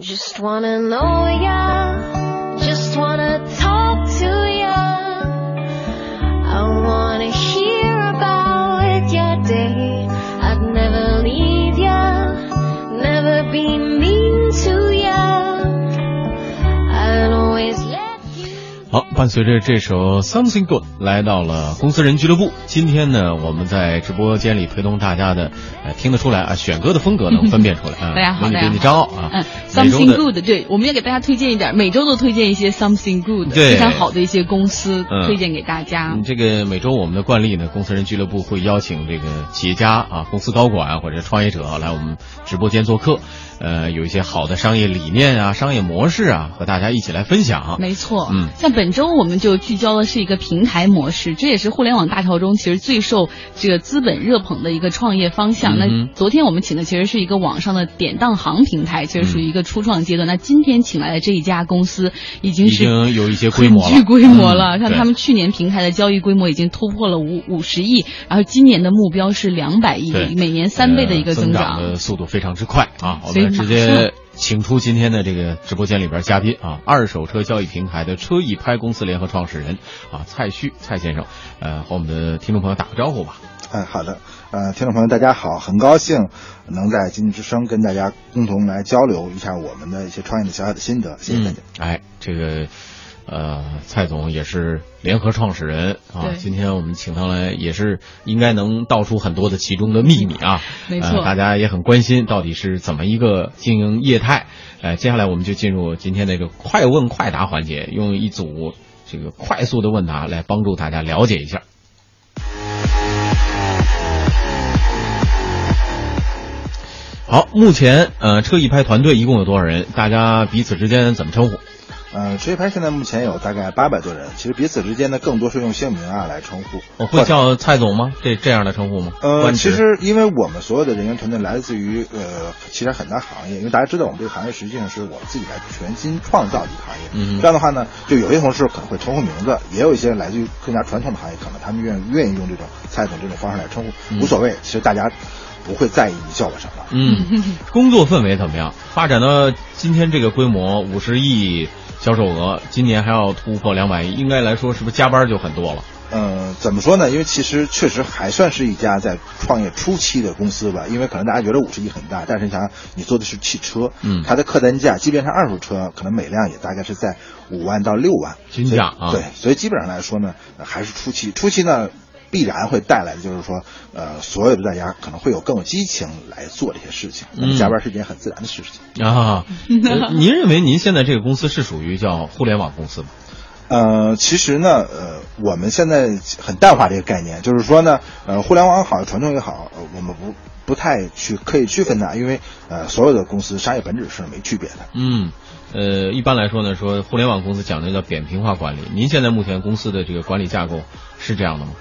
Just wanna know ya, just wanna talk to ya. I wanna hear about your day. I'd never leave ya, never be mean to ya. I'd always let you. 好，伴随着这首《Something Good》来到了公司人俱乐部。今天呢，我们在直播间里陪同大家的，呃，听得出来啊，选歌的风格能分辨出来啊。大家好大家好张傲啊，嗯，something good，对，我们也给大家推荐一点，每周都推荐一些 something good，对非常好的一些公司嗯推荐给大家。嗯，这个每周我们的惯例呢，公司人俱乐部会邀请这个企业家啊、公司高管或者创业者来我们直播间做客，呃，有一些好的商业理念啊、商业模式啊，和大家一起来分享。没错，嗯像本周我们就聚焦的是一个平台模式，这也是互联网大潮中其实最受这个资本热捧的一个创业方向。嗯那昨天我们请的其实是一个网上的典当行平台，其实属于一个初创阶段。那今天请来的这一家公司已经已是经有一些规模了，规模了。嗯像他们去年平台的交易规模已经突破了五五十亿，然后今年的目标是两百亿，每年三倍的一个呃增长。的速度非常之快啊！我所以们直接请出今天的这个直播间里边嘉宾啊，二手车交易平台的车易拍公司联合创始人啊蔡旭蔡先生，呃，和我们的听众朋友打个招呼吧。哎，好的，呃，听众朋友大家好，很高兴能在经济之声跟大家共同来交流一下我们的一些创业的小小的心得，谢谢大家。嗯。哎，这个呃，蔡总也是联合创始人啊。今天我们请他来，也是应该能道出很多的其中的秘密啊。没错呃大家也很关心到底是怎么一个经营业态。呃，接下来我们就进入今天这个快问快答环节，用一组这个快速的问答来帮助大家了解一下。好，目前呃车易拍团队一共有多少人？大家彼此之间怎么称呼？呃，职业拍现在目前有大概八百多人，其实彼此之间呢，更多是用姓名啊来称呼。我会叫蔡总吗？这这样的称呼吗？呃，其实因为我们所有的人员团队来自于呃，其实很大行业，因为大家知道我们这个行业实际上是我们自己来全新创造的一个行业。嗯这样的话呢，就有些同事可能会称呼名字，也有一些来自于更加传统的行业，可能他们愿愿意用这种蔡总这种方式来称呼，嗯无所谓。其实大家不会在意你叫我什么。嗯，工作氛围怎么样？发展到今天这个规模，五十亿销售额，今年还要突破两百亿，应该来说是不是加班就很多了？嗯，怎么说呢？因为其实确实还算是一家在创业初期的公司吧。因为可能大家觉得五十亿很大，但是你想，你做的是汽车，嗯它的客单价，即便是二手车，可能每辆也大概是在五万到六万均价啊对，所以基本上来说呢，呃还是初期。初期呢，必然会带来的就是说，呃，所有的大家可能会有更有激情来做这些事情。那么嗯加班是一件很自然的事情。啊，呃 您认为您现在这个公司是属于叫互联网公司吗？呃，其实呢，呃，我们现在很淡化这个概念，就是说呢，呃，互联网好，传统也好，呃我们不不太去可以区分它，因为呃，所有的公司商业本质是没区别的。嗯，呃，一般来说呢，说互联网公司讲的叫扁平化管理。您现在目前公司的这个管理架构是这样的吗？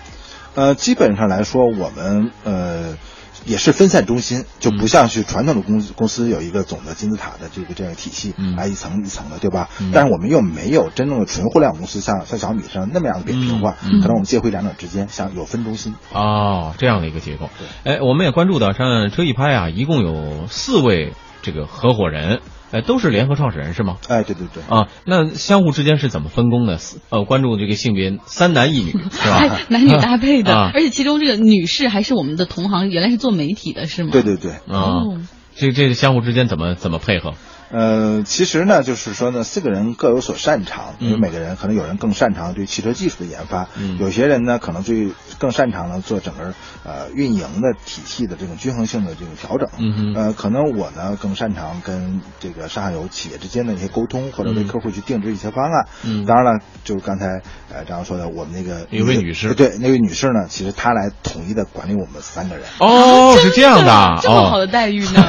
呃，基本上来说，我们呃也是分散中心，就不像是传统的公司公司有一个总的金字塔的这个这样体系，嗯啊，一层一层的，对吧？嗯但是我们又没有真正的纯互联网公司像像小米上那么样的扁平化，可能我们介乎两者之间，像有分中心。哦，这样的一个结构。哎，我们也关注到，像车易拍啊，一共有四位这个合伙人，哎，都是联合创始人是吗？哎，对对对。啊，那相互之间是怎么分工的？呃，关注这个性别，三男一女 是吧？还 男女搭配的，啊而且其中这个女士还是我们的同行，原来是做媒体的，是吗？对对对，啊哦，这这相互之间怎么怎么配合？呃，其实呢，就是说呢，四个人各有所擅长，因为嗯每个人可能有人更擅长对汽车技术的研发，嗯。有些人呢可能最更擅长呢做整个呃运营的体系的这种均衡性的这种调整，嗯哼。呃，可能我呢更擅长跟这个上下游企业之间的一些沟通，或者为嗯客户去定制一些方案。嗯。当然了，就是刚才呃张说的，我们那个一位女士。对那位女士呢，其实她来统一的管理我们三个人。哦，是这样的啊，这么好哦，的待遇呢？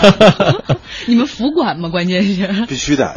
你们服管吗？关键是 必须的，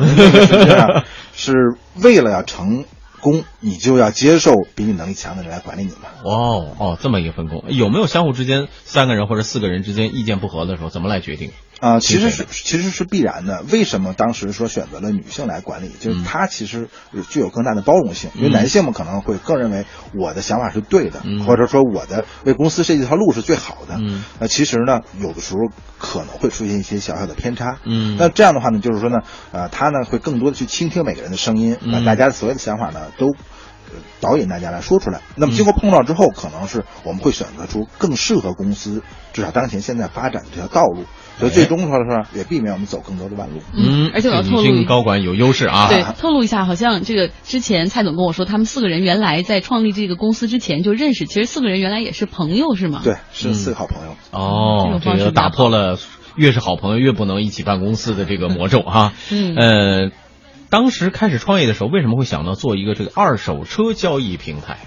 是为了要成功，你就要接受比你能力强的人来管理你嘛。哦哦，这么一个分工，有没有相互之间三个人或者四个人之间意见不合的时候，怎么来决定？啊、其实是是其实是必然的。为什么当时说选择了女性来管理？就是嗯她其实具有更大的包容性，因为嗯男性们可能会更认为我的想法是对的，嗯或者说我的为公司设计一条路是最好的。嗯那其实呢，有的时候可能会出现一些小小的偏差。嗯那这样的话呢，就是说呢，呃，他呢会更多的去倾听每个人的声音，把嗯大家的所有的想法呢都。呃导引大家来说出来。那么嗯经过碰撞之后，可能是我们会选择出更适合公司至少当前现在发展的这条道路，所以最终说是也避免我们走更多的弯路。嗯，而且我要透露一高管有优势啊。对，透露一下，好像这个之前蔡总跟我说，他们四个人原来在创立这个公司之前就认识，其实四个人原来也是朋友，是吗？对，是四个好朋友。哦，这个打破了越是好朋友越不能一起办公司的这个魔咒哈。嗯呃，当时开始创业的时候，为什么会想到做一个这个二手车交易平台？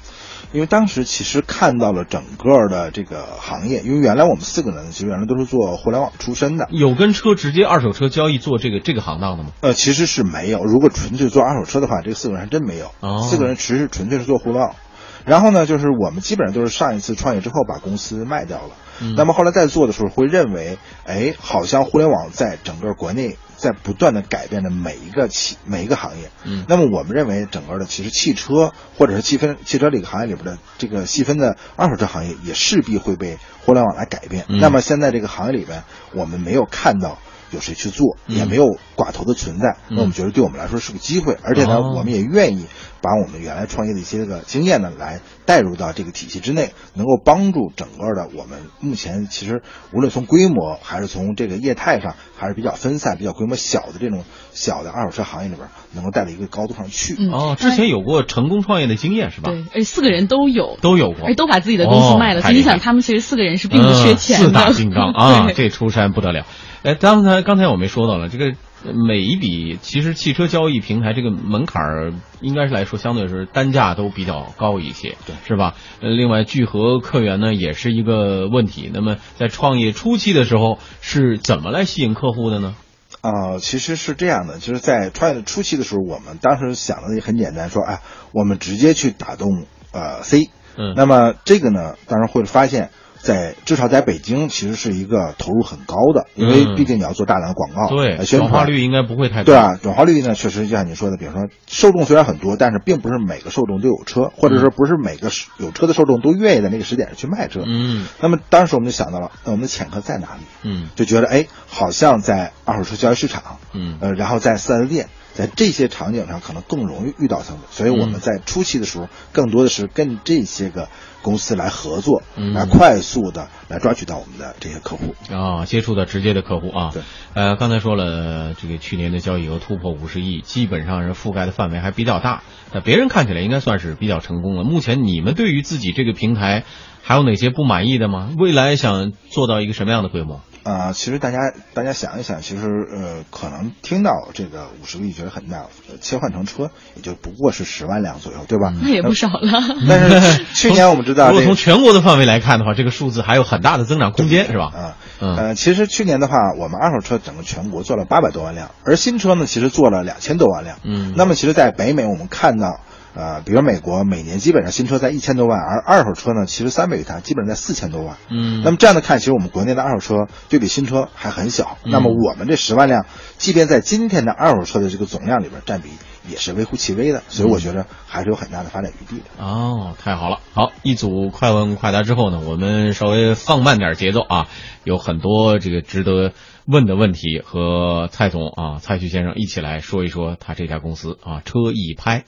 因为当时其实看到了整个的这个行业，因为原来我们四个人其实原来都是做互联网出身的，有跟车直接二手车交易做这个这个行当的吗？呃，其实是没有。如果纯粹做二手车的话，这个四个人还真没有。哦四个人其实纯粹是做互联网。然后呢，就是我们基本上都是上一次创业之后把公司卖掉了。嗯那么后来在做的时候，会认为，哎，好像互联网在整个国内在不断的改变着每一个企每一个行业。嗯那么我们认为，整个的其实汽车或者是细分汽车这个行业里边的这个细分的二手车行业，也势必会被互联网来改变。嗯那么现在这个行业里边，我们没有看到有谁去做，嗯也没有寡头的存在。嗯那我们觉得对我们来说是个机会，而且呢，哦我们也愿意把我们原来创业的一些个经验呢，来带入到这个体系之内，能够帮助整个的我们目前其实无论从规模还是从这个业态上，还是比较分散、比较规模小的这种小的二手车行业里边，能够带到一个高度上去。嗯哦，之前有过成功创业的经验是吧？对，而且四个人都有，都有过而都把自己的公司卖了，所以你想，他们其实四个人是并不缺钱的。嗯四大金刚啊，这出山不得了。哎，刚才刚才我们说到了，这个每一笔其实汽车交易平台这个门槛儿，应该是来说相对是单价都比较高一些，对，是吧？呃，另外聚合客源呢也是一个问题。那么在创业初期的时候是怎么来吸引客户的呢？啊、其实是这样的，就是在创业的初期的时候，我们当时想的也很简单，说，哎，我们直接去打动呃 C，嗯那么这个呢，当然会发现。在至少在北京，其实是一个投入很高的，因为嗯毕竟你要做大量的广告，对，呃宣转化传率应该不会太高。对啊，转化率呢，确实就像你说的，比如说受众虽然很多，但是并不是每个受众都有车，或者说不是每个有车的受众都愿意在那个时点上去卖车。嗯那么当时我们就想到了，那我们的潜客在哪里？嗯就觉得哎，好像在二手车交易市场，嗯呃，然后在四 S 店，在这些场景上可能更容易遇到他们，所以我们嗯在初期的时候，更多的是跟这些个公司来合作，嗯来快速的来抓取到我们的这些客户。啊，接触到直接的客户啊。对，呃，刚才说了，这个去年的交易额突破五十亿，基本上是覆盖的范围还比较大。那别人看起来应该算是比较成功了。目前你们对于自己这个平台还有哪些不满意的吗？未来想做到一个什么样的规模？啊、其实大家大家想一想，其实呃，可能听到这个五十个亿觉得很大，呃切换成车也就不过是十万辆左右，对吧？那也不少了。但是 去年我们知道如果从全国的范围来看的话，这个数字还有很大的增长空间，是吧？啊，嗯呃，其实去年的话，我们二手车整个全国做了八百多万辆，而新车呢，其实做了两千多万辆。嗯那么其实，在北美我们看到，呃，比如美国每年基本上新车在一千多万，而二手车呢，其实三倍于它，基本上在四千多万。嗯那么这样的看，其实我们国内的二手车对比新车还很小。嗯那么我们这十万辆，即便在今天的二手车的这个总量里边，占比也是微乎其微的，所以我觉得还是有很大的发展余地的。哦，太好了！好，一组快问快答之后呢，我们稍微放慢点节奏啊，有很多这个值得问的问题，和蔡总啊，蔡旭先生一起来说一说他这家公司啊，车易拍。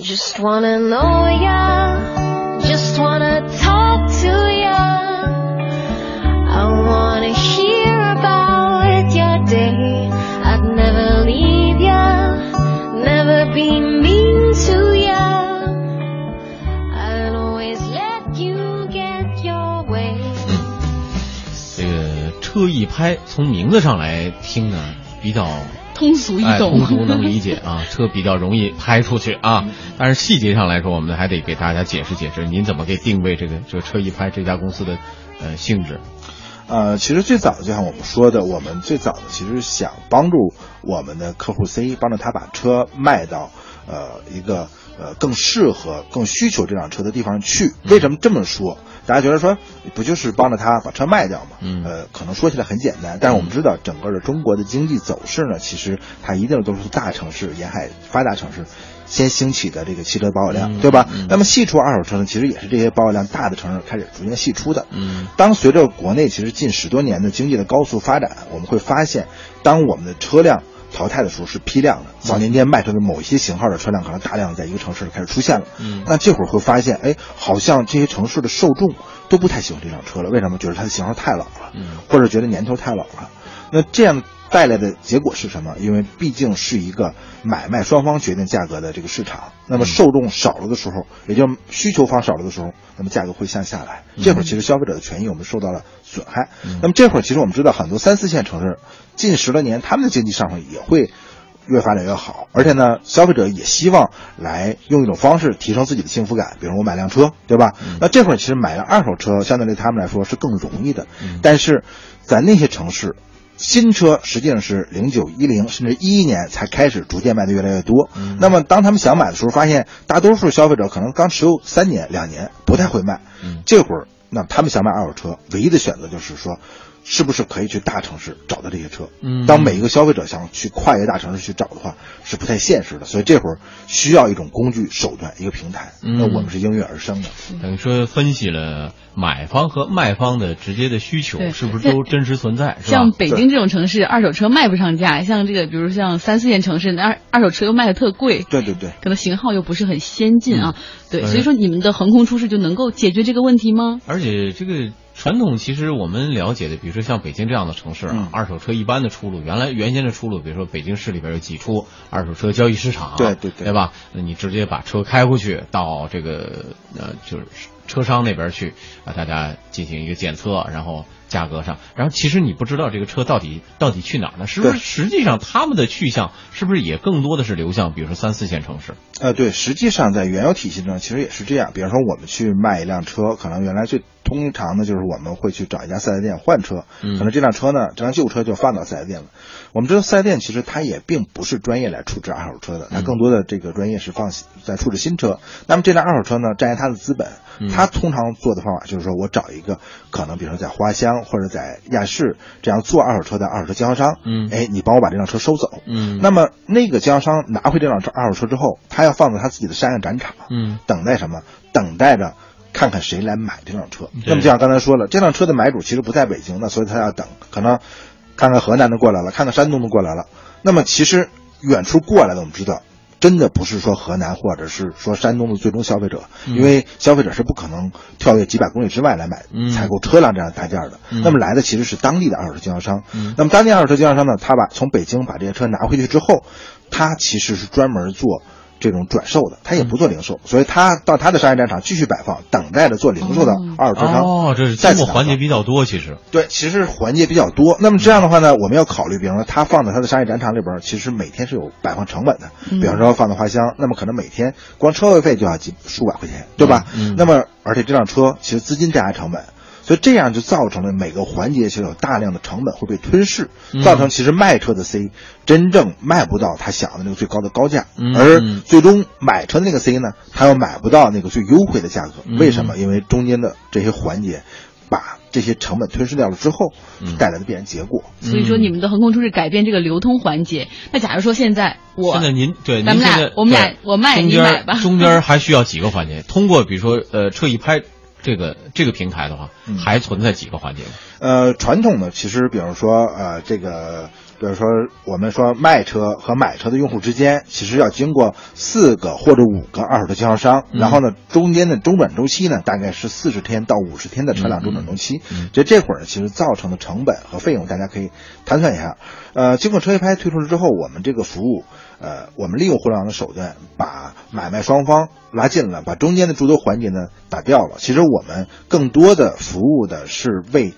Just wanna know ya, just wanna talk to ya. I wanna hear about your day. I'd never leave ya, never be mean to ya. I'd always let you get your way. 这个车易拍从名字上来听呢， 比较通俗易哎，懂，通俗能理解啊，车比较容易拍出去啊。但是细节上来说，我们还得给大家解释解释，您怎么给定位这个这个车一拍这家公司的呃性质？呃，其实最早就像我们说的，我们最早的其实想帮助我们的客户 C，帮助他把车卖到呃一个呃更适合、更需求这辆车的地方去。为什么这么说？大家觉得说不就是帮着他把车卖掉吗？嗯呃，可能说起来很简单，但是我们知道整个的中国的经济走势呢，其实它一定都是大城市、沿海发达城市。先兴起的这个汽车保有量，嗯对吧？嗯那么细出二手车呢，其实也是这些保有量大的城市开始逐渐细出的。嗯当随着国内其实近十多年的经济的高速发展，我们会发现，当我们的车辆淘汰的时候是批量的。早年间卖出的某一些型号的车辆，可能大量在一个城市开始出现了。嗯那这会儿会发现，哎，好像这些城市的受众都不太喜欢这辆车了。为什么？觉得它的型号太老了，嗯或者觉得年头太老了。那这样带来的结果是什么？因为毕竟是一个买卖双方决定价格的这个市场，那么受众少了的时候，也就需求方少了的时候，那么价格会向下来。这会儿其实消费者的权益我们受到了损害。那么这会儿其实我们知道，很多三四线城市近十多年他们的经济上升也会。越发展越好，而且呢，消费者也希望来用一种方式提升自己的幸福感，比如我买辆车，对吧？那这会儿其实买辆二手车，相对于他们来说是更容易的。但是在那些城市，新车实际上是零九一零甚至一一年才开始逐渐卖的越来越多。那么当他们想买的时候，发现大多数消费者可能刚持有三年两年，不太会卖。嗯这会儿，那他们想买二手车，唯一的选择就是说。是不是可以去大城市找到这些车？嗯当每一个消费者想去跨越大城市去找的话，是不太现实的。所以这会儿需要一种工具手段，一个平台。嗯那我们是应运而生的。等于说分析了买方和卖方的直接的需求是不是都真实存在，像？北京这种城市，二手车卖不上价；像这个，比如像三四线城市，那二二手车又卖的特贵，对对对。可能型号又不是很先进啊。对，嗯所以说你们的横空出世就能够解决这个问题吗？而且这个传统其实我们了解的，比如说像北京这样的城市啊，嗯二手车一般的出路，原来原先的出路，比如说北京市里边有几处二手车交易市场，对对对对吧？那你直接把车开过去到这个呃就是车商那边去啊，大家进行一个检测，然后价格上，然后其实你不知道这个车到底到底去哪儿呢？是不是实际上他们的去向是不是也更多的是流向比如说三四线城市？呃，对，实际上在原有体系中其实也是这样。比方说，我们去卖一辆车，可能原来最通常的就是我们会去找一家四 S 店换车，嗯可能这辆车呢，这辆旧车就放到四 S 店了。我们知道四 S 店其实它也并不是专业来处置二手车的，它更多的这个专业是放在处置新车。那么这辆二手车呢，占用它的资本，它通常做的方法就是说我找一个可能比如说在花乡或者在亚市这样做二手车的二手车经销商，嗯哎，你帮我把这辆车收走，嗯那么那个经销商拿回这辆车二手车之后，他要放在他自己的山上展场，嗯等待什么？等待着看看谁来买这辆车。那么就像刚才说了，这辆车的买主其实不在北京的，所以他要等，可能看看河南的过来了，看看山东的过来了。那么其实远处过来的，我们知道。真的不是说河南或者是说山东的最终消费者，因为消费者是不可能跳跃几百公里之外来买、嗯采购车辆这样的大件的。嗯那么来的其实是当地的二手车经销商。嗯那么当地二手车经销商呢，他把从北京把这些车拿回去之后，他其实是专门做这种转售的，他也不做零售，所以他到他的商业战场继续摆放，等待着做零售的二手车商。哦，这是再次打经过环节比较多，其实。对，其实环节比较多。那么这样的话呢，我们要考虑，比方说他放在他的商业展场里边，其实每天是有摆放成本的。比方说放在花乡，那么可能每天光车位费就要几数百块钱，对吧？那么而且这辆车其实资金占压成本。所以这样就造成了每个环节其实有大量的成本会被吞噬，嗯造成其实卖车的 C 真正卖不到他想的那个最高的高价，嗯而嗯最终买车的那个 C 呢，他又买不到那个最优惠的价格。嗯为什么？因为中间的这些环节把这些成本吞噬掉了之后嗯带来的必然结果。所以说你们的横空出世改变这个流通环节。那假如说现在我现在您对咱们俩我们俩我卖你买吧中间还需要几个环节？通过比如说呃车一拍这个这个平台的话，嗯还存在几个环节吗？呃，传统的其实，比如说，呃，这个，比如说，我们说卖车和买车的用户之间，其实要经过四个或者五个二手车经销商，嗯然后呢，中间的中转周期呢，大概是四十天到五十天的车辆中转周期。嗯这这会儿呢，其实造成的成本和费用，大家可以盘算一下。呃，经过车一拍推出了之后，我们这个服务，呃，我们利用互联网的手段，把买卖双方拉近了，把中间的诸多环节呢打掉了。其实我们更多的服务的是为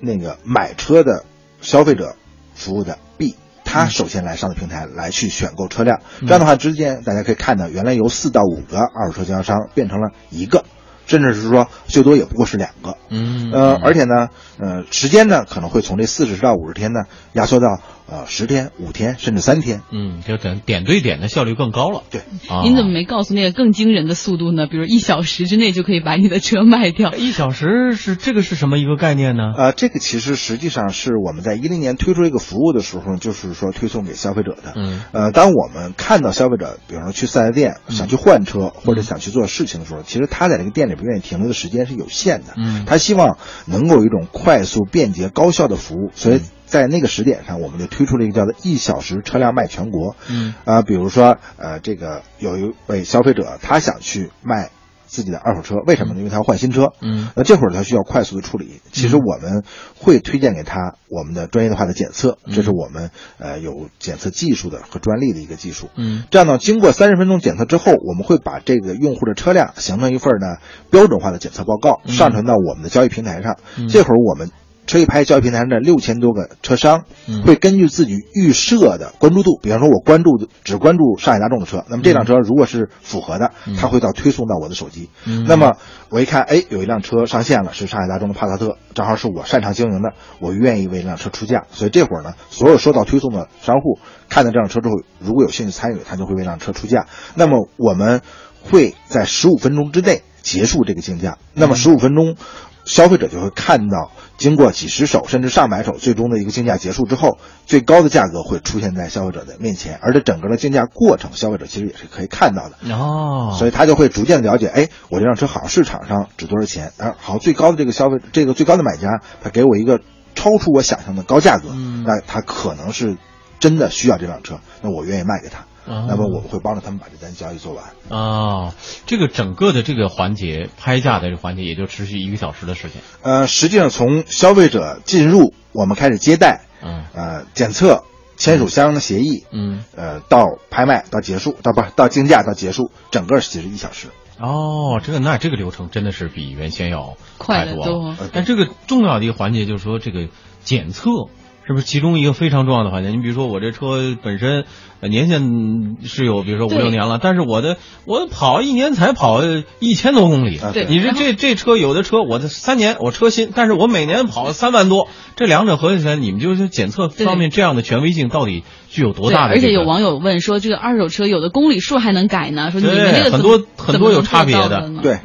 那个买车的消费者服务的 B，他首先来上的平台来去选购车辆。这样的话，之间大家可以看到，原来由四到五个二手车经销商变成了一个。甚至是说最多也不过是两个。嗯呃，而且呢，呃，时间呢可能会从这四十到五十天呢压缩到呃十天、五天甚至三天。嗯，就等点对点的效率更高了。对，啊，您怎么没告诉那个更惊人的速度呢？比如一小时之内就可以把你的车卖掉。一小时是这个是什么一个概念呢？呃，这个其实实际上是我们在一零年推出这个服务的时候，就是说推送给消费者的。嗯呃，当我们看到消费者，比方说去四 S 店想去换车或者想去做事情的时候，其实他在这个店里边愿意停留的时间是有限的。嗯他希望能够有一种快速、便捷、高效的服务，所以在那个时点上，我们就推出了一个叫做“一小时车辆卖全国”。嗯啊、比如说，呃，这个有一位消费者，他想去卖自己的二手车，为什么呢？因为他要换新车。嗯那这会儿他需要快速的处理，其实我们会推荐给他我们的专业化的检测，这是我们呃有检测技术的和专利的一个技术。嗯这样呢，经过三十分钟检测之后，我们会把这个用户的车辆形成一份呢标准化的检测报告，上传到我们的交易平台上。这会儿我们车一拍交易平台上的六千多个车商，嗯会根据自己预设的关注度，比方说我关注只关注上海大众的车，那么这辆车如果是符合的，它会到推送到我的手机。嗯那么我一看，哎，有一辆车上线了，是上海大众的帕萨特，正好是我擅长经营的，我愿意为这辆车出价。所以这会儿呢，所有收到推送的商户看到这辆车之后，如果有兴趣参与，他就会为这辆车出价。那么我们会在十五分钟之内结束这个竞价。那么十五分钟。消费者就会看到，经过几十手甚至上百手，最终的一个竞价结束之后，最高的价格会出现在消费者的面前，而这整个的竞价过程，消费者其实也是可以看到的。哦，所以他就会逐渐了解，哎，我这辆车好像市场上值多少钱，啊，好像最高的这个消费，这个最高的买家，他给我一个超出我想象的高价格，嗯。那他可能是真的需要这辆车，那我愿意卖给他，哦那么我们会帮着他们把这单交易做完。啊，这个整个的这个环节拍价的这个环节也就持续一个小时的时间。呃，实际上从消费者进入，我们开始接待，嗯呃，检测，签署相应的协议，嗯，呃，到拍卖到结束，到不是到竞价到结束，整个其实一小时。哦，这个那这个流程真的是比原先要快得多了。但这个重要的一个环节就是说这个检测。是不是其中一个非常重要的环节？你比如说我这车本身呃年限是有，比如说五六年了，但是我的我跑一年才跑一千多公里。啊对你这这这车有的车我的三年我车新，但是我每年跑三万多，这两者合计起来，你们就是检测方面这样的权威性到底具有多，大的、这个？而且有网友问说，这个二手车有的公里数还能改呢？说你们对这个怎么很多很多有怎么能差别的对，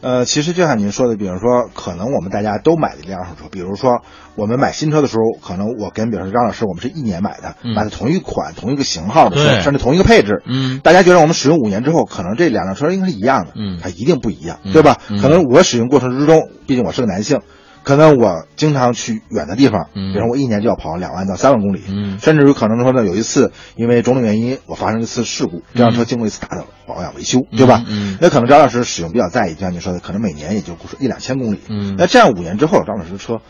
呃，其实就像您说的，比如说，可能我们大家都买的一辆二手车，比如说我们买新车的时候，可能我跟比如说张老师，我们是一年买的，嗯买的同一款、同一个型号的车，甚至同一个配置，嗯大家觉得我们使用五年之后，可能这两辆车应该是一样的，嗯它一定不一样，嗯对吧？嗯可能我使用过程之中，毕竟我是个男性。可能我经常去远的地方，嗯比如我一年就要跑两万到三万公里，嗯甚至有可能说呢，有一次因为种种原因，我发生一次事故，这辆车经过一次大的保养维修，对吧？嗯嗯那可能张老师使用比较在意，就像你说的，可能每年也就一两千公里。嗯那这样五年之后，张老师的车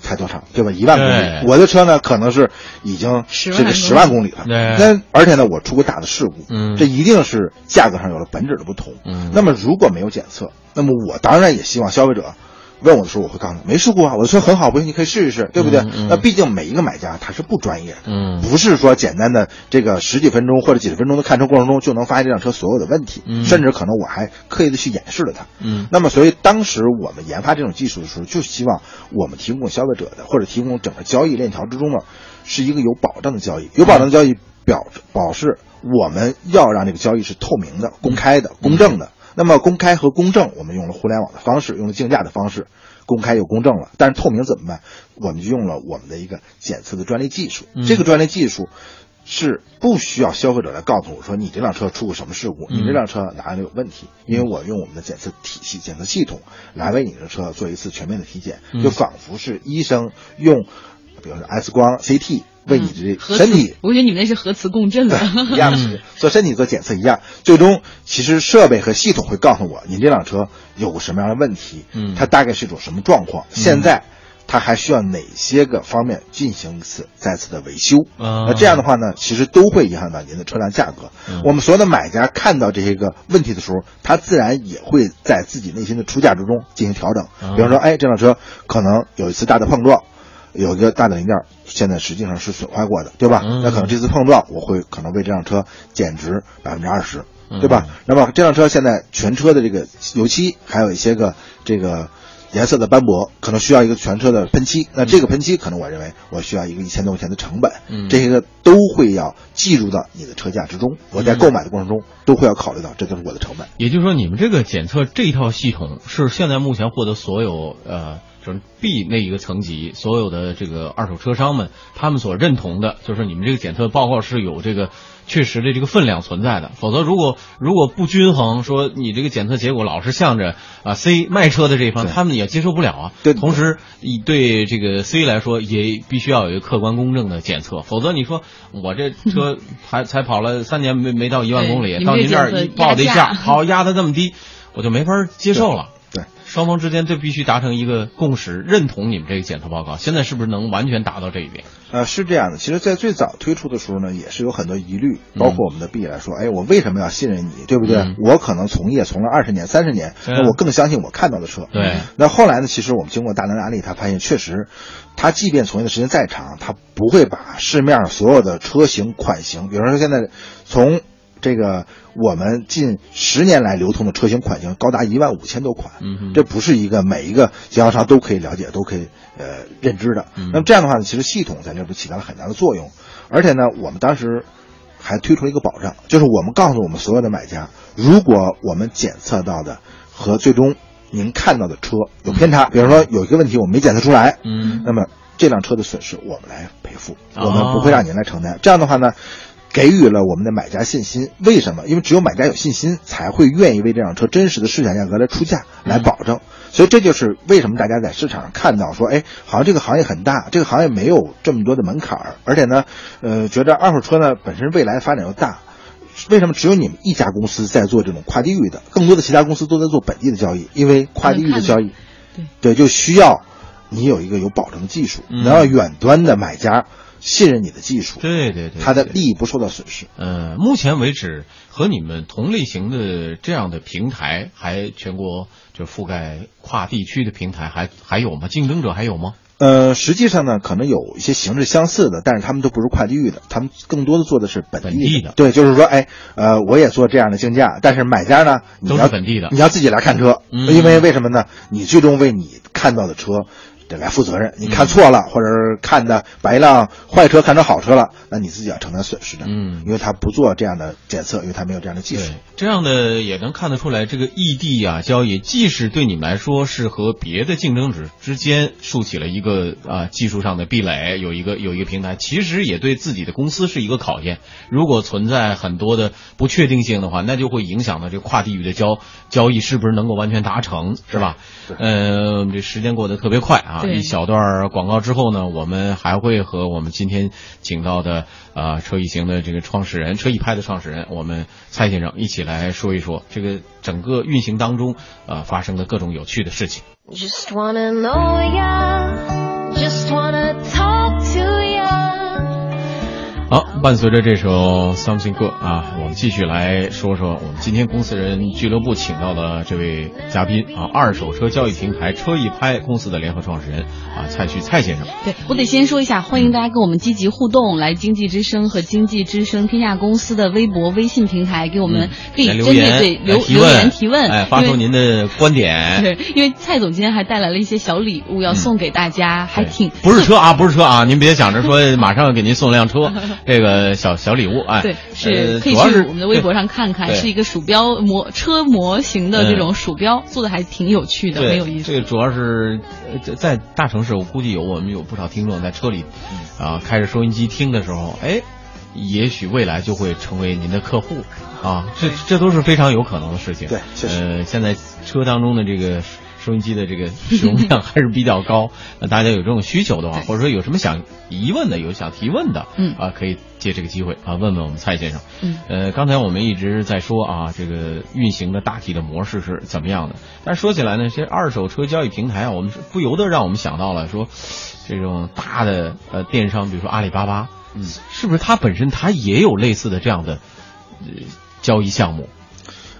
才多长，对吧？一万公里。我的车呢，可能是已经10万这个十万公里了。那而且呢，我出过大的事故，嗯这一定是价格上有了本质的不同。嗯那么如果没有检测，那么我当然也希望消费者。问我的时候，我会告诉他没事故啊，我的车很好，不信你可以试一试，对不对？嗯嗯那毕竟每一个买家他是不专业的，嗯不是说简单的这个十几分钟或者几十分钟的看车过程中就能发现这辆车所有的问题，嗯甚至可能我还刻意的去掩饰了它。嗯那么，所以当时我们研发这种技术的时候，就希望我们提供给消费者的，或者提供整个交易链条之中呢，是一个有保障的交易。有保障的交易表保示我们要让这个交易是透明的、公开的、公正的。那么，公开和公正，我们用了互联网的方式，用了竞价的方式，公开又公正了。但是透明怎么办？我们就用了我们的一个检测的专利技术。嗯这个专利技术是不需要消费者来告诉我说你这辆车出过什么事故，嗯你这辆车哪里有问题，因为我用我们的检测体系、检测系统来为你的车做一次全面的体检，嗯就仿佛是医生用，比如说 X 光、CT 为你这嗯核磁身体我觉得你们那是核磁共振的。一样的事情，做身体做检测一样，最终其实设备和系统会告诉我，您这辆车有个什么样的问题，嗯它大概是一种什么状况，现在它还需要哪些个方面进行一次再次的维修。啊那这样的话呢，其实都会影响到您的车辆价格。嗯我们所有的买家看到这些个问题的时候，他自然也会在自己内心的出价之中进行调整。啊比方说，哎，这辆车可能有一次大的碰撞。有一个大的零件，现在实际上是损坏过的，对吧？嗯那可能这次碰撞，我会可能为这辆车减值百分之二十，对吧？那么这辆车现在全车的这个油漆还有一些个这个颜色的斑驳，可能需要一个全车的喷漆。那这个喷漆可能我认为我需要一个一千多块钱的成本，嗯这些个都会要计入到你的车价之中。我在购买的过程中都会要考虑到，这就是我的成本。也就是说，你们这个检测这一套系统是现在目前获得所有呃，就是 B 那一个层级所有的这个二手车商们他们所认同的，就是你们这个检测报告是有这个确实的这个分量存在的。否则，如果如果不均衡，说你这个检测结果老是向着啊 C 卖车的这一方，他们也接受不了啊。对同时，以对这个 C 来说，也必须要有一个客观公正的检测，否则你说我这车 才才跑了三年没没到一万公里，到您这儿一报的一压价价，好压的这么低，我就没法接受了。对，双方之间这必须达成一个共识，认同你们这个检测报告。现在是不是能完全达到这一点？呃，是这样的。其实，在最早推出的时候呢，也是有很多疑虑，包括我们的 B 来说，哎，我为什么要信任你，对不对？嗯我可能从业从了二十年、三十年，那我更相信我看到的车。对那后来呢？其实我们经过大量的案例，他发现确实，他即便从业的时间再长，他不会把市面上所有的车型款型，比如说现在从这个我们近十年来流通的车型款型高达一万五千多款，嗯这不是一个每一个经销商都可以了解、都可以呃认知的。嗯。那么这样的话呢，其实系统在这边起到了很大的作用，而且呢，我们当时还推出了一个保障，就是我们告诉我们所有的买家，如果我们检测到的和最终您看到的车有偏差，比如说有一个问题我们没检测出来，嗯。那么这辆车的损失我们来赔付，哦。我们不会让您来承担。这样的话呢，给予了我们的买家信心。为什么？因为只有买家有信心，才会愿意为这辆车真实的市场价格来出价，来保证。所以这就是为什么大家在市场上看到说，哎，好像这个行业很大，这个行业没有这么多的门槛儿，而且呢，呃，觉得二手车呢本身未来发展又大。为什么只有你们一家公司在做这种跨地域的？更多的其他公司都在做本地的交易，因为跨地域的交易，对对，就需要你有一个有保证的技术，嗯能让远端的买家信任你的技术，对对对，他的利益不受到损失。呃，目前为止和你们同类型的这样的平台，还全国就覆盖跨地区的平台还还有吗？竞争者还有吗？呃，实际上呢，可能有一些形式相似的，但是他们都不是跨地域的，他们更多的做的是本地的对，就是说，哎，呃，我也做这样的竞价，但是买家呢，你都是要本地的你要自己来看车，嗯因为为什么呢？你最终为你看到的车。得来负责任，你看错了，或者是看的把一辆坏车看成好车了，那你自己要承担损失的。嗯因为他不做这样的检测，因为他没有这样的技术。，这样的也能看得出来，这个异地啊交易，即使对你们来说是和别的竞争者之间竖起了一个啊技术上的壁垒，有一个有一个平台，其实也对自己的公司是一个考验。如果存在很多的不确定性的话，那就会影响到这个跨地域的交交易是不是能够完全达成，是吧？对呃，这时间过得特别快啊！对一小段广告之后呢，我们还会和我们今天请到的啊、车一行的这个创始人、车一拍的创始人，我们蔡先生一起来说一说这个整个运行当中呃发生的各种有趣的事情。Just wanna know ya, just wanna talk to ya. 好，伴随着这首 Something Good 啊，我们继续来说说我们今天公司人俱乐部请到的这位嘉宾啊，二手车交易平台车易拍公司的联合创始人啊蔡旭蔡先生。对我得先说一下，欢迎大家跟我们积极互动，来经济之声和经济之声天下公司的微博、微信平台给我们可以针对留言对留提留言问提问，哎，发出您的观点。对，因为蔡总今天还带来了一些小礼物要送给大家，还挺不是车啊，不是车啊，您别想着说马上给您送辆车，这个小小礼物，哎，对，是呃可以去我们的微博上看看，是一个鼠标模车模型的这种鼠标，做的还挺有趣的，很有意思。这个主要是呃在在大城市，我估计有我们有不少听众在车里嗯啊开着收音机听的时候，哎，也许未来就会成为您的客户啊，这这都是非常有可能的事情。对确实呃，现在车当中的这个。收音机的这个使用量 还是比较高，那大家有这种需求的话，或者说有什么想疑问的，有想提问的，嗯啊，可以借这个机会啊问问我们蔡先生。嗯呃，刚才我们一直在说啊，这个运行的大体的模式是怎么样的？但是说起来呢，这二手车交易平台啊，我们是不由得让我们想到了说，这种大的呃电商，比如说阿里巴巴，嗯，是不是它本身它也有类似的这样的呃交易项目？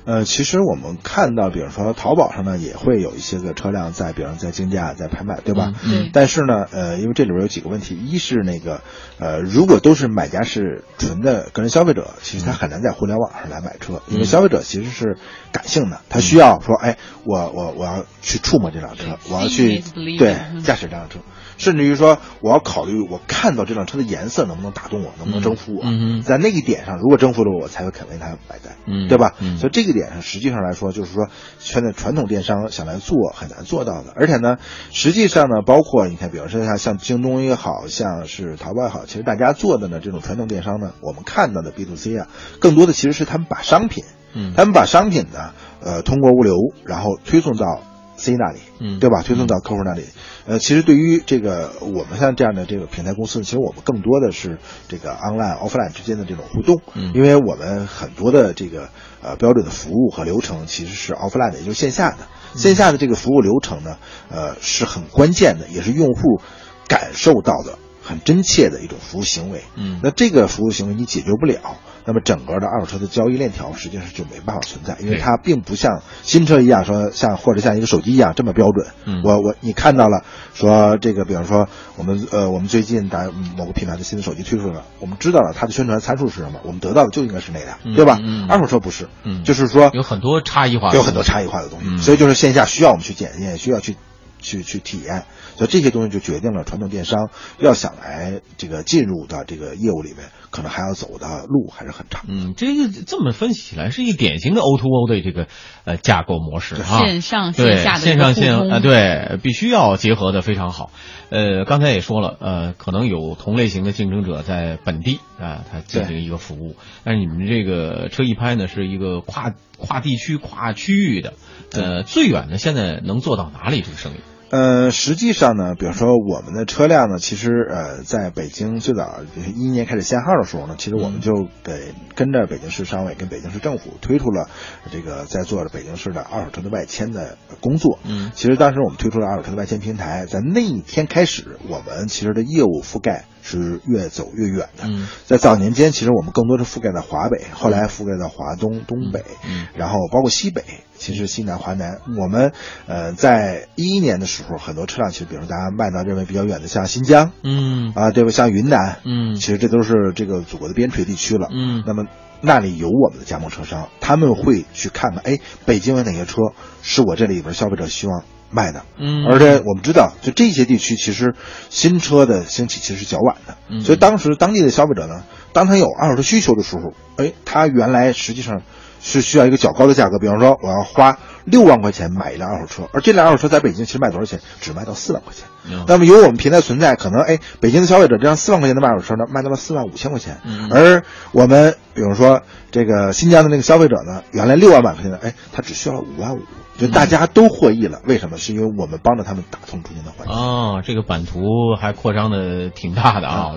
呃，其实我们看到，比如说淘宝上呢，也会有一些个车辆在，比如在竞价、在拍卖，对吧？嗯对但是呢，呃，因为这里边有几个问题，一是那个，呃，如果都是买家是纯的个人消费者，其实他很难在互联网上来买车，因为消费者其实是感性的，他需要说，哎，我我我要去触摸这辆车，我要去对嗯驾驶这辆车。甚至于说，我要考虑我看到这辆车的颜色能不能打动我，能不能征服我，在那一点上，如果征服了我，我才会肯为它买单，嗯对吧？嗯所以这个点上，实际上来说，就是说，现在传统电商想来做很难做到的。而且呢，实际上呢，包括你看，比如说像像京东也好像是淘宝也好，其实大家做的呢，这种传统电商呢，我们看到的 B to C 啊，更多的其实是他们把商品，嗯他们把商品呢，呃，通过物流，然后推送到 C 那里，嗯对吧？推送到客户那里。呃，其实对于这个我们像这样的这个平台公司，其实我们更多的是这个 online offline 之间的这种互动，嗯因为我们很多的这个呃标准的服务和流程其实是 offline 的，也就是线下的。线下的这个服务流程呢，呃，是很关键的，也是用户感受到的很真切的一种服务行为。嗯那这个服务行为你解决不了，那么整个的二手车的交易链条实际上就没办法存在，因为它并不像新车一样说像或者像一个手机一样这么标准。嗯我我你看到了说这个，比方说我们呃我们最近打某个品牌的新的手机推出了，我们知道了它的宣传参数是什么，我们得到的就应该是那辆，嗯对吧？嗯嗯二手车不是，嗯就是说有很多差异化有很多差异化的东西，嗯所以就是线下需要我们去检验，需要去去去体验，所以这些东西就决定了传统电商要想来这个进入到这个业务里面，可能还要走的路还是很长。嗯，这个这么分析起来是一个典型的 O to O 的这个呃架构模式啊，线上线下的线上线一个互通啊、对，必须要结合的非常好。呃，刚才也说了，呃，可能有同类型的竞争者在本地啊，它进行一个服务，但是你们这个车一拍呢是一个跨跨地区、跨区域的，呃，最远的现在能做到哪里这个生意？呃，实际上呢，比如说我们的车辆呢，其实呃，在北京最早一一年开始限号的时候呢，其实我们就给跟着北京市商委跟北京市政府推出了这个在做北京市的二手车的外迁的工作。嗯其实当时我们推出了二手车的外迁平台，在那一天开始，我们其实的业务覆盖是越走越远的。嗯在早年间，其实我们更多是覆盖在华北，后来覆盖到华东、东北，嗯然后包括西北，其实西南、华南。我们呃在一一年的时候，很多车辆其实，比如大家卖到认为比较远的，像新疆嗯啊，对吧？像云南，嗯其实这都是这个祖国的边陲地区了。嗯那么那里有我们的加盟车商，他们会去看看，哎，北京有哪些车是我这里边消费者希望卖的。嗯，而且我们知道，就这些地区，其实新车的兴起其实是较晚的，嗯。所以当时当地的消费者呢，当他有二手车需求的时候，哎，他原来实际上是需要一个较高的价格，比方说我要花六万块钱买一辆二手车，而这辆二手车在北京其实卖多少钱？只卖到四万块钱。嗯。那么有我们平台存在，可能哎，北京的消费者这辆四万块钱的卖二手车呢，卖到了四万五千块钱，嗯。而我们比如说这个新疆的那个消费者呢，原来六万买块钱的，哎，他只需要了五万五，就大家都获益了。为什么？是因为我们帮着他们打通中间的环节。哦，这个版图还扩张的挺大的啊！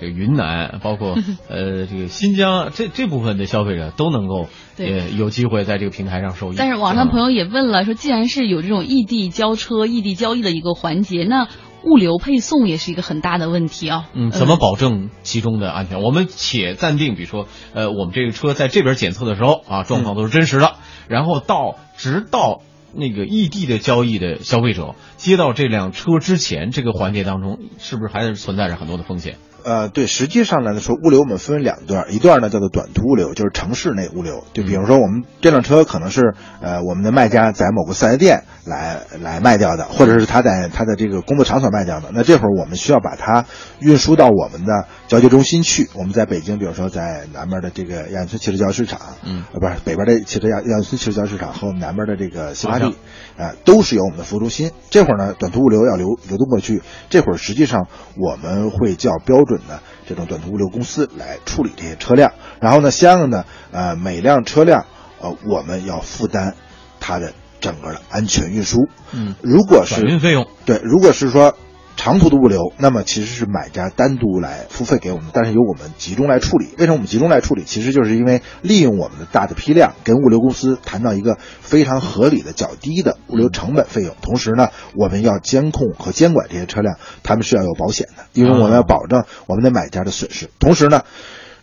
这个云南，包括 呃这个新疆，这这部分的消费者都能够对呃有机会在这个平台上受益。但是网上朋友友也问了，说既然是有这种异地交车、异地交易的一个环节，那物流配送也是一个很大的问题啊。嗯，怎么保证其中的安全？我们且暂定，比如说，呃，我们这个车在这边检测的时候啊，状况都是真实的，然后到直到那个异地的交易的消费者接到这辆车之前，这个环节当中，是不是还是存在着很多的风险？呃，对，实际上来说，物流我们分为两段，一段呢叫做短途物流，就是城市内物流。就比如说，我们这辆车可能是呃我们的卖家在某个四 S 店来来卖掉的，或者是他在他的这个工作场所卖掉的。那这会儿我们需要把它运输到我们的交接中心去。我们在北京，比如说在南边的这个亚运村汽车交易市场，嗯呃，不是北边的汽车亚亚运村汽车交易市场和我们南边的这个新发好地，呃，都是有我们的服务中心。这会儿呢，短途物流要流流动过去，这会儿实际上我们会叫标准的这种短途物流公司来处理这些车辆，然后呢，相应的呃每辆车辆呃我们要负担它的整个的安全运输。嗯，如果是转运费用，对，如果是说长途的物流，那么其实是买家单独来付费给我们，但是由我们集中来处理。为什么我们集中来处理？其实就是因为利用我们的大的批量，跟物流公司谈到一个非常合理的、较低的物流成本费用。同时呢，我们要监控和监管这些车辆，他们是要有保险的，因为我们要保证我们的买家的损失。同时呢，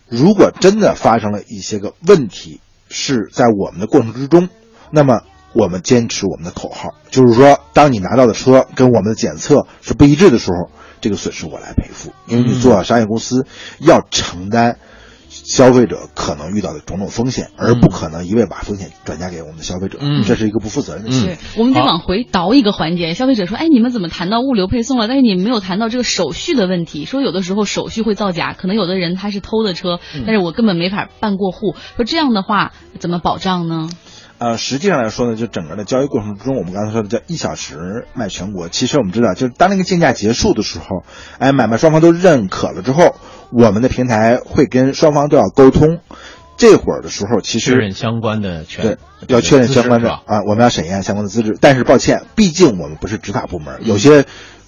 如果真的发生了一些个问题，是在我们的过程之中，那么我们坚持我们的口号，就是说，当你拿到的车跟我们的检测是不一致的时候，这个损失我来赔付，因为你做商业公司要承担。消费者可能遇到的种种风险，而不可能一味把风险转嫁给我们的消费者，嗯这是一个不负责任的行为。我们得往回倒一个环节。消费者说：“哎，你们怎么谈到物流配送了？但是你们没有谈到这个手续的问题。说有的时候手续会造假，可能有的人他是偷的车，嗯但是我根本没法办过户。说这样的话怎么保障呢？呃，实际上来说呢，就整个的交易过程之中，我们刚才说的叫一小时卖全国。其实我们知道，就是当那个竞价结束的时候，哎，买卖双方都认可了之后，我们的平台会跟双方都要沟通。这会儿的时候，其实确认相关的权对，要确认相关的啊，我们要审验相关的资质。但是抱歉，毕竟我们不是执法部门，有些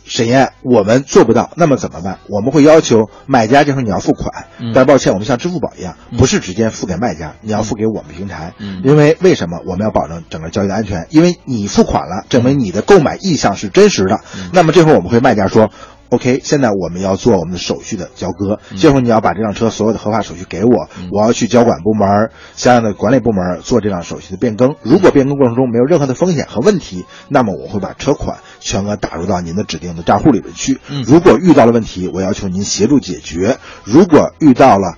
审验我们做不到。那么怎么办？我们会要求买家这时候你要付款，嗯但是抱歉，我们像支付宝一样，不是直接付给卖家，你要付给我们平台。嗯因为为什么我们要保证整个交易的安全？因为你付款了，证明你的购买意向是真实的。嗯那么这会儿我们会卖家说。OK，现在我们要做我们的手续的交割，嗯这会儿你要把这辆车所有的合法手续给我，我要去交管部门、相应的管理部门做这辆手续的变更。如果变更过程中没有任何的风险和问题，那么我会把车款全额打入到您的指定的账户里面去。嗯如果遇到了问题，我要求您协助解决。如果遇到了，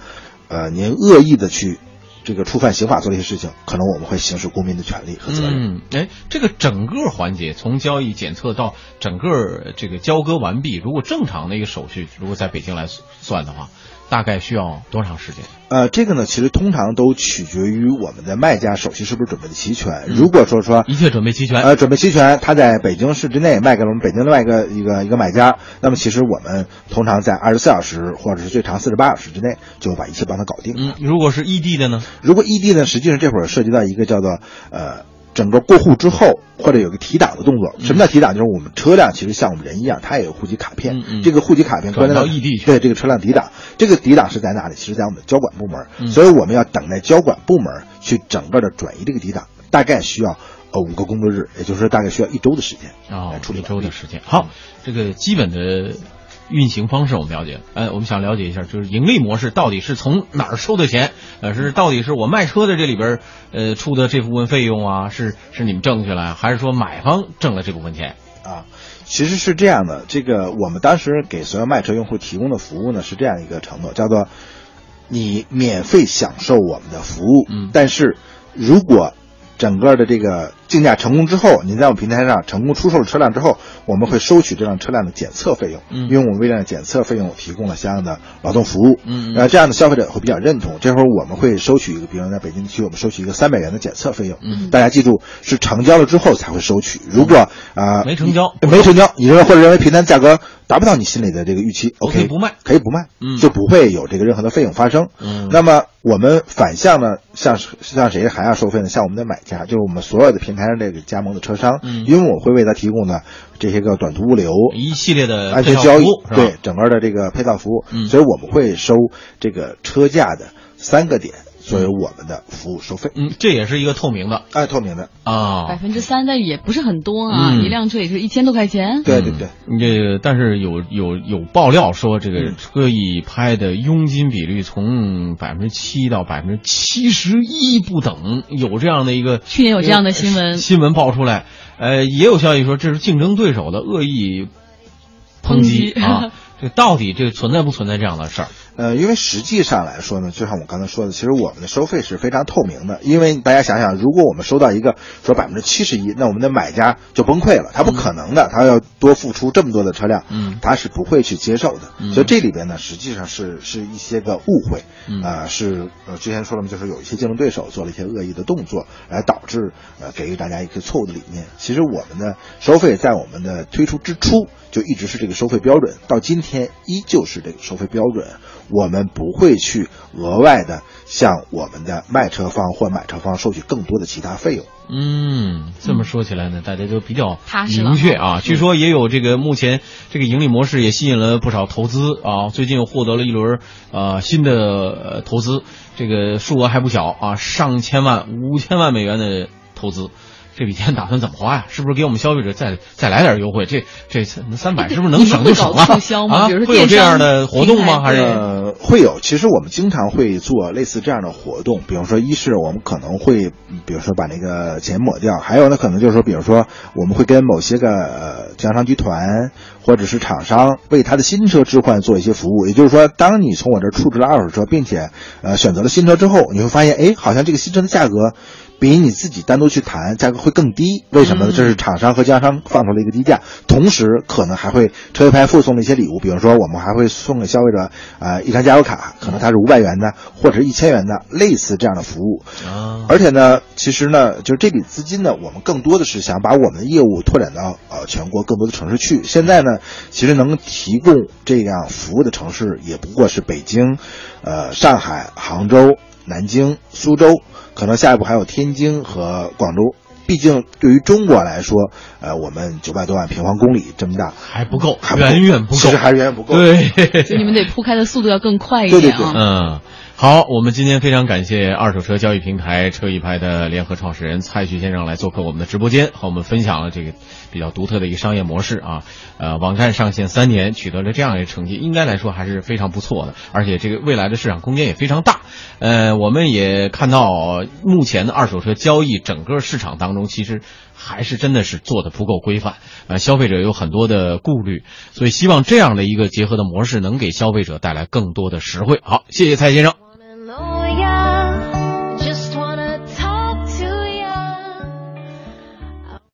呃，您恶意的去这个触犯刑法做了一些事情，可能我们会行使公民的权利和责任。嗯，哎，这个整个环节从交易检测到整个这个交割完毕，如果正常的一个手续，如果在北京来算的话，大概需要多长时间？呃，这个呢，其实通常都取决于我们的卖家手续是不是准备的齐全。嗯如果说说一切准备齐全。呃，准备齐全，他在北京市之内卖给了我们北京另外一个一个一个买家，那么其实我们通常在二十四小时或者是最长四十八小时之内就把一切帮他搞定。嗯，如果是异地的呢？如果异地呢，实际上这会儿涉及到一个叫做呃。整个过户之后，或者有个提档的动作。什么叫提档？就是我们车辆其实像我们人一样，它也有户籍卡片。这个户籍卡片转关联到异地去对这个车辆抵档，这个抵档是在哪里？其实在我们的交管部门，嗯所以我们要等待交管部门去整个的转移这个抵档，大概需要呃五个工作日，也就是说大概需要一周的时间啊来处理一周的时间。好，这个基本的运行方式我们了解了，哎，我们想了解一下，就是盈利模式到底是从哪儿收的钱？呃，是到底是我卖车的这里边儿呃出的这部分费用啊，是是你们挣去了，还是说买方挣了这部分钱？啊。其实是这样的，这个我们当时给所有卖车用户提供的服务呢是这样一个承诺，叫做你免费享受我们的服务，嗯但是如果整个的这个竞价成功之后，您在我们平台上成功出售了车辆之后，我们会收取这辆车辆的检测费用，嗯。因为我们为这辆检测费用提供了相应的劳动服务，嗯嗯。然后这样的消费者会比较认同。这会儿我们会收取一个，比如在北京地区，我们收取一个三百元的检测费用，嗯。大家记住是成交了之后才会收取，如果啊、没成交。没成交，你认为或者认为平台价格达不到你心里的这个预期我可以不卖可以不卖，嗯就不会有这个任何的费用发生。嗯那么我们反向呢，像像谁还要收费呢？像我们的买家，就是我们所有的平台上这个加盟的车商，嗯因为我会为他提供呢这些个短途物流。一系列的安全交易对整个的这个配套服务，嗯所以我们会收这个车价的三个点作为我们的服务收费，嗯，这也是一个透明的。哎，透明的，啊，百分之三，但也不是很多啊，嗯。一辆车也是一千多块钱。对对对。嗯。这个但是有有有爆料说，这个嗯。车易拍的佣金比率从百分之七到百分之七十一不等，有这样的一个去年有这样的新闻。新闻爆出来，呃，也有消息说这是竞争对手的恶意抨击。抨击。啊，这到底这存在不存在这样的事儿？呃，因为实际上来说呢，就像我刚才说的，其实我们的收费是非常透明的。因为大家想想，如果我们收到一个说百分之七十一，那我们的买家就崩溃了，他不可能的，他要多付出这么多的车辆，嗯他是不会去接受的。嗯所以这里边呢，实际上是是一些个误会，嗯啊、是呃之前说了嘛，就是有一些竞争对手做了一些恶意的动作，来导致呃给予大家一个错误的理念。其实我们的收费在我们的推出之初就一直是这个收费标准，到今天依旧是这个收费标准。我们不会去额外的向我们的卖车方或买车方收取更多的其他费用。嗯，这么说起来呢，大家都比较明确啊。据说也有这个目前这个盈利模式也吸引了不少投资啊，最近又获得了一轮呃新的呃投资，这个数额还不小啊，上千万、五千万美元的投资。这笔钱打算怎么花呀？是不是给我们消费者再再来点优惠？这这三百是不是能省就省啊？比如说会有这样的活动吗？还是会有。其实我们经常会做类似这样的活动，比如说，一是我们可能会，比如说把那个钱抹掉；还有呢，可能就是说，比如说，我们会跟某些个呃经销商集团或者是厂商为他的新车置换做一些服务。也就是说，当你从我这儿处置了二手车，并且呃选择了新车之后，你会发现，哎，好像这个新车的价格。比你自己单独去谈，价格会更低。为什么呢？这是厂商和经销商放出了一个低价，同时可能还会车位牌附送了一些礼物，比如说我们还会送给消费者啊一张加油卡，可能它是五百元的或者一千元的，类似这样的服务。啊，而且呢，其实呢，就是这笔资金呢，我们更多的是想把我们的业务拓展到呃全国更多的城市去。现在呢，其实能提供这样服务的城市也不过是北京、呃上海、杭州、南京、苏州。可能下一步还有天津和广州，毕竟对于中国来说，呃，我们九百多万平方公里这么大还不够，还远远不够，其实还是远远不够。对，所以你们得铺开的速度要更快一对对点啊。嗯，好，我们今天非常感谢二手车交易平台车一拍的联合创始人蔡旭先生来做客我们的直播间，和我们分享了这个比较独特的一个商业模式啊。呃，网站上线三年，取得了这样一个成绩，应该来说还是非常不错的，而且这个未来的市场空间也非常大。呃，我们也看到目前的二手车交易整个市场当中，其实还是真的是做的不够规范，呃，消费者有很多的顾虑，所以希望这样的一个结合的模式能给消费者带来更多的实惠。好，谢谢蔡先生。